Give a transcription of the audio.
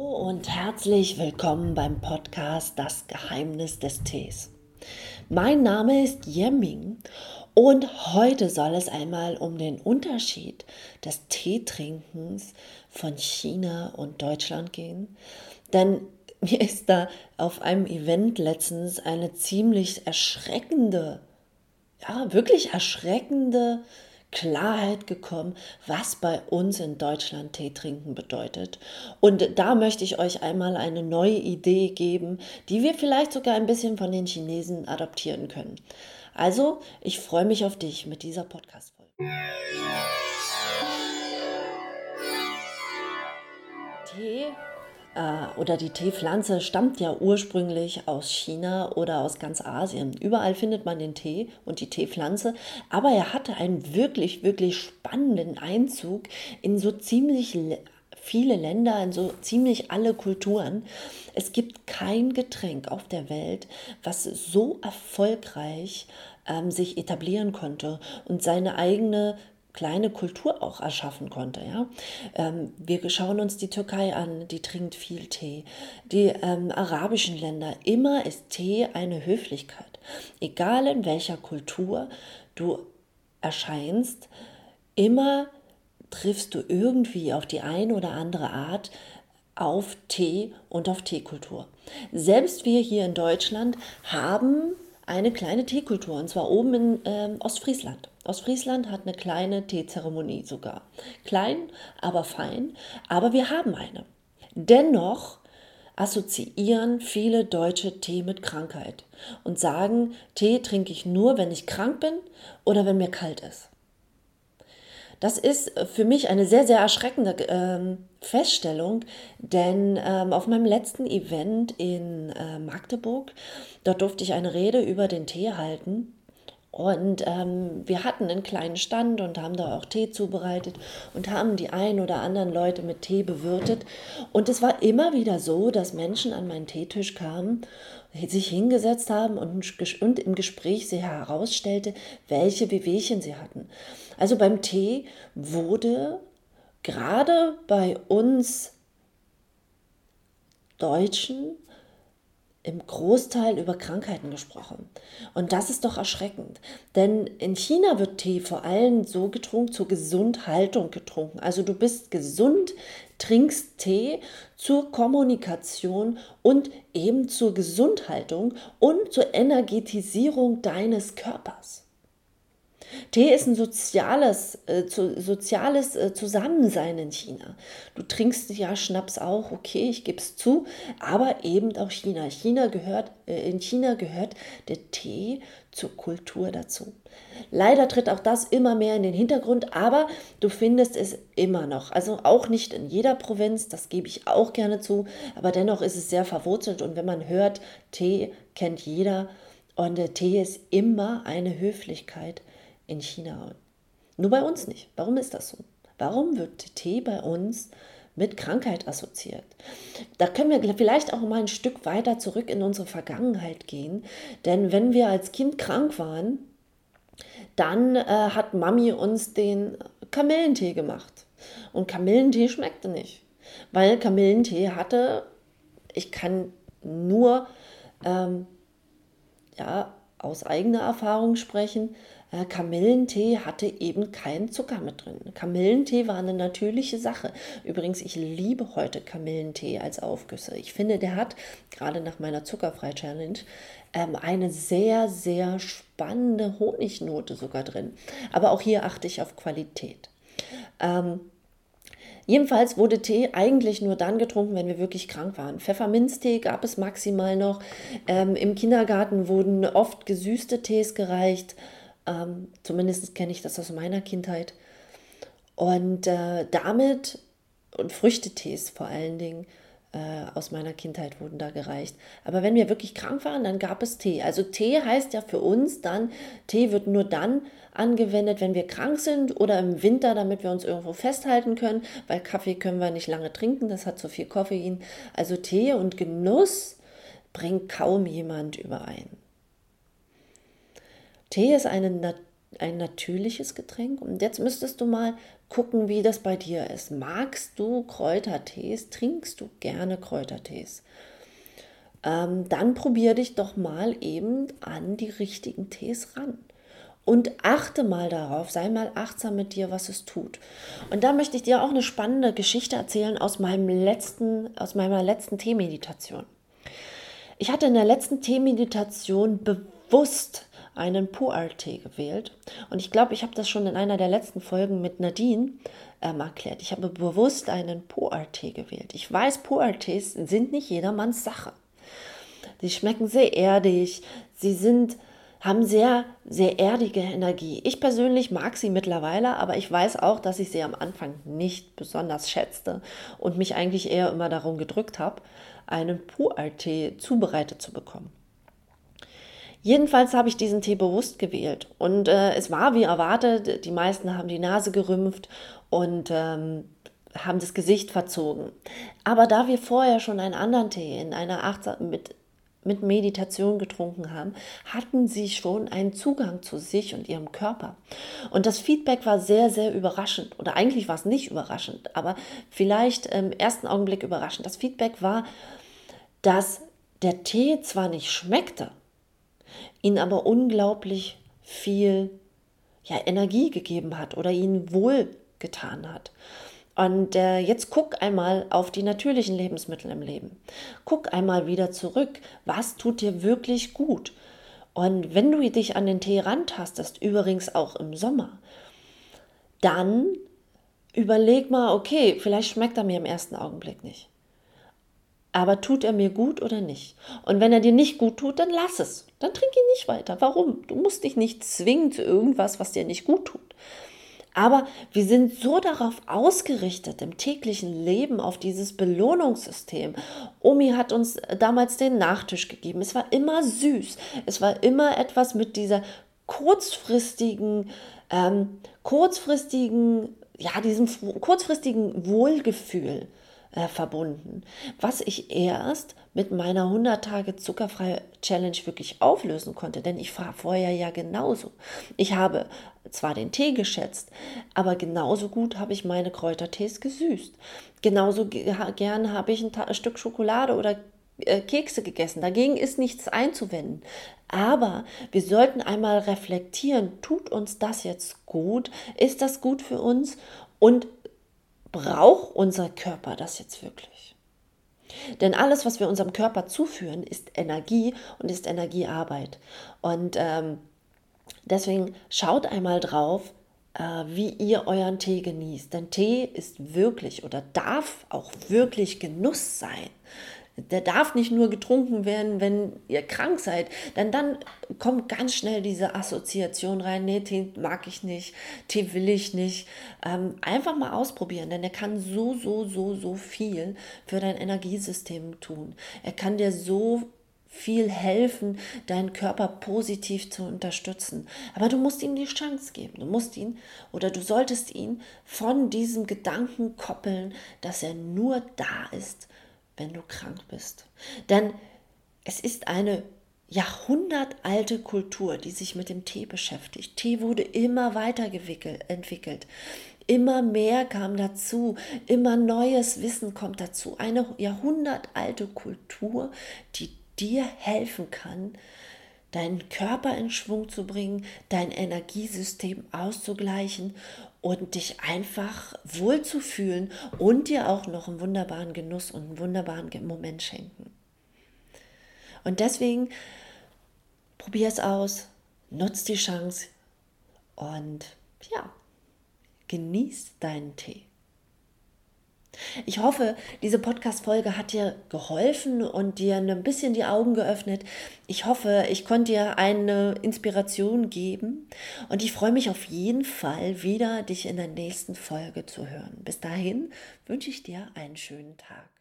Hallo und herzlich willkommen beim Podcast Das Geheimnis des Tees. Mein Name ist Yeming und heute soll es einmal um den Unterschied des Teetrinkens von China und Deutschland gehen. Denn mir ist da auf einem Event letztens eine ziemlich erschreckende, ja, wirklich erschreckende Klarheit gekommen, was bei uns in Deutschland Tee trinken bedeutet. Und da möchte ich euch einmal eine neue Idee geben, die wir vielleicht sogar ein bisschen von den Chinesen adaptieren können. Also, ich freue mich auf dich mit dieser Podcast-Folge. Tee oder die Teepflanze stammt ja ursprünglich aus China oder aus ganz Asien. Überall findet man den Tee und die Teepflanze, aber er hatte einen wirklich, wirklich spannenden Einzug in so ziemlich viele Länder, in so ziemlich alle Kulturen. Es gibt kein Getränk auf der Welt, was so erfolgreich ähm, sich etablieren konnte und seine eigene kleine Kultur auch erschaffen konnte. Ja? Ähm, wir schauen uns die Türkei an, die trinkt viel Tee. Die ähm, arabischen Länder, immer ist Tee eine Höflichkeit. Egal in welcher Kultur du erscheinst, immer triffst du irgendwie auf die eine oder andere Art auf Tee und auf Teekultur. Selbst wir hier in Deutschland haben eine kleine Teekultur, und zwar oben in ähm, Ostfriesland. Ostfriesland hat eine kleine Teezeremonie sogar. Klein, aber fein, aber wir haben eine. Dennoch assoziieren viele Deutsche Tee mit Krankheit und sagen, Tee trinke ich nur, wenn ich krank bin oder wenn mir kalt ist. Das ist für mich eine sehr, sehr erschreckende ähm, Feststellung, denn ähm, auf meinem letzten Event in äh, Magdeburg, dort durfte ich eine Rede über den Tee halten. Und ähm, wir hatten einen kleinen Stand und haben da auch Tee zubereitet und haben die ein oder anderen Leute mit Tee bewirtet. Und es war immer wieder so, dass Menschen an meinen Teetisch kamen sich hingesetzt haben und, und im Gespräch sie herausstellte, welche Wehwehchen sie hatten. Also beim Tee wurde gerade bei uns Deutschen im Großteil über Krankheiten gesprochen. Und das ist doch erschreckend. Denn in China wird Tee vor allem so getrunken, zur Gesundhaltung getrunken. Also du bist gesund, trinkst Tee zur Kommunikation und eben zur Gesundhaltung und zur Energetisierung deines Körpers. Tee ist ein soziales, äh, zu, soziales äh, Zusammensein in China. Du trinkst ja Schnaps auch, okay, ich gebe es zu, aber eben auch China. China gehört, äh, in China gehört der Tee zur Kultur dazu. Leider tritt auch das immer mehr in den Hintergrund, aber du findest es immer noch. Also auch nicht in jeder Provinz, das gebe ich auch gerne zu, aber dennoch ist es sehr verwurzelt und wenn man hört, Tee kennt jeder und der Tee ist immer eine Höflichkeit in China. Nur bei uns nicht. Warum ist das so? Warum wird Tee bei uns mit Krankheit assoziiert? Da können wir vielleicht auch mal ein Stück weiter zurück in unsere Vergangenheit gehen. Denn wenn wir als Kind krank waren, dann äh, hat Mami uns den Kamillentee gemacht. Und Kamillentee schmeckte nicht. Weil Kamillentee hatte, ich kann nur ähm, ja, aus eigener Erfahrung sprechen, äh, Kamillentee hatte eben keinen Zucker mit drin. Kamillentee war eine natürliche Sache. Übrigens, ich liebe heute Kamillentee als Aufgüsse. Ich finde, der hat gerade nach meiner Zuckerfrei-Challenge ähm, eine sehr, sehr spannende Honignote sogar drin. Aber auch hier achte ich auf Qualität. Ähm, Jedenfalls wurde Tee eigentlich nur dann getrunken, wenn wir wirklich krank waren. Pfefferminztee gab es maximal noch. Ähm, Im Kindergarten wurden oft gesüßte Tees gereicht. Ähm, zumindest kenne ich das aus meiner Kindheit. Und äh, damit, und Früchtetees vor allen Dingen, äh, aus meiner Kindheit wurden da gereicht. Aber wenn wir wirklich krank waren, dann gab es Tee. Also Tee heißt ja für uns dann, Tee wird nur dann angewendet, wenn wir krank sind oder im Winter, damit wir uns irgendwo festhalten können, weil Kaffee können wir nicht lange trinken, das hat zu viel Koffein. Also Tee und Genuss bringt kaum jemand überein. Tee ist eine, ein natürliches Getränk und jetzt müsstest du mal gucken, wie das bei dir ist. Magst du Kräutertees? Trinkst du gerne Kräutertees? Ähm, dann probier dich doch mal eben an die richtigen Tees ran. Und achte mal darauf, sei mal achtsam mit dir, was es tut. Und da möchte ich dir auch eine spannende Geschichte erzählen aus, meinem letzten, aus meiner letzten Teemeditation. Ich hatte in der letzten Teemeditation bewusst einen Pu'er-Tee gewählt. Und ich glaube, ich habe das schon in einer der letzten Folgen mit Nadine ähm, erklärt. Ich habe bewusst einen Pu'er-Tee gewählt. Ich weiß, Pu'er-Tees sind nicht jedermanns Sache. Sie schmecken sehr erdig, sie sind, haben sehr, sehr erdige Energie. Ich persönlich mag sie mittlerweile, aber ich weiß auch, dass ich sie am Anfang nicht besonders schätzte und mich eigentlich eher immer darum gedrückt habe, einen Pu'er-Tee zubereitet zu bekommen. Jedenfalls habe ich diesen Tee bewusst gewählt und äh, es war wie erwartet, die meisten haben die Nase gerümpft und ähm, haben das Gesicht verzogen. Aber da wir vorher schon einen anderen Tee in einer Achtsam mit, mit Meditation getrunken haben, hatten sie schon einen Zugang zu sich und ihrem Körper. Und das Feedback war sehr, sehr überraschend. Oder eigentlich war es nicht überraschend, aber vielleicht im ersten Augenblick überraschend. Das Feedback war, dass der Tee zwar nicht schmeckte, ihn aber unglaublich viel ja, Energie gegeben hat oder ihn wohlgetan hat. Und äh, jetzt guck einmal auf die natürlichen Lebensmittel im Leben. Guck einmal wieder zurück. Was tut dir wirklich gut? Und wenn du dich an den Tee rantastest, übrigens auch im Sommer, dann überleg mal, okay, vielleicht schmeckt er mir im ersten Augenblick nicht. Aber tut er mir gut oder nicht? Und wenn er dir nicht gut tut, dann lass es. Dann trink ihn nicht weiter. Warum? Du musst dich nicht zwingen zu irgendwas, was dir nicht gut tut. Aber wir sind so darauf ausgerichtet im täglichen Leben, auf dieses Belohnungssystem. Omi hat uns damals den Nachtisch gegeben. Es war immer süß. Es war immer etwas mit dieser kurzfristigen, ähm, kurzfristigen, ja, diesem kurzfristigen Wohlgefühl äh, verbunden, was ich erst mit meiner 100 Tage zuckerfreie Challenge wirklich auflösen konnte, denn ich war vorher ja genauso. Ich habe zwar den Tee geschätzt, aber genauso gut habe ich meine Kräutertees gesüßt. Genauso gern habe ich ein Stück Schokolade oder äh, Kekse gegessen. Dagegen ist nichts einzuwenden. Aber wir sollten einmal reflektieren, tut uns das jetzt gut? Ist das gut für uns? Und braucht unser Körper das jetzt wirklich? Denn alles, was wir unserem Körper zuführen, ist Energie und ist Energiearbeit. Und ähm, deswegen schaut einmal drauf, äh, wie ihr euren Tee genießt. Denn Tee ist wirklich oder darf auch wirklich Genuss sein der darf nicht nur getrunken werden, wenn ihr krank seid. Denn dann kommt ganz schnell diese Assoziation rein, nee, Tee mag ich nicht, Tee will ich nicht. Ähm, einfach mal ausprobieren, denn er kann so, so, so, so viel für dein Energiesystem tun. Er kann dir so viel helfen, deinen Körper positiv zu unterstützen. Aber du musst ihm die Chance geben. Du musst ihn oder du solltest ihn von diesem Gedanken koppeln, dass er nur da ist, wenn du krank bist. Denn es ist eine jahrhundertalte Kultur, die sich mit dem Tee beschäftigt. Tee wurde immer weiterentwickelt. Immer mehr kam dazu, immer neues Wissen kommt dazu. Eine jahrhundertalte Kultur, die dir helfen kann, deinen Körper in Schwung zu bringen, dein Energiesystem auszugleichen und dich einfach wohlzufühlen und dir auch noch einen wunderbaren Genuss und einen wunderbaren Moment schenken. Und deswegen probier es aus, nutz die Chance und ja, genieß deinen Tee. Ich hoffe, diese Podcast-Folge hat dir geholfen und dir ein bisschen die Augen geöffnet. Ich hoffe, ich konnte dir eine Inspiration geben und ich freue mich auf jeden Fall wieder, dich in der nächsten Folge zu hören. Bis dahin wünsche ich dir einen schönen Tag.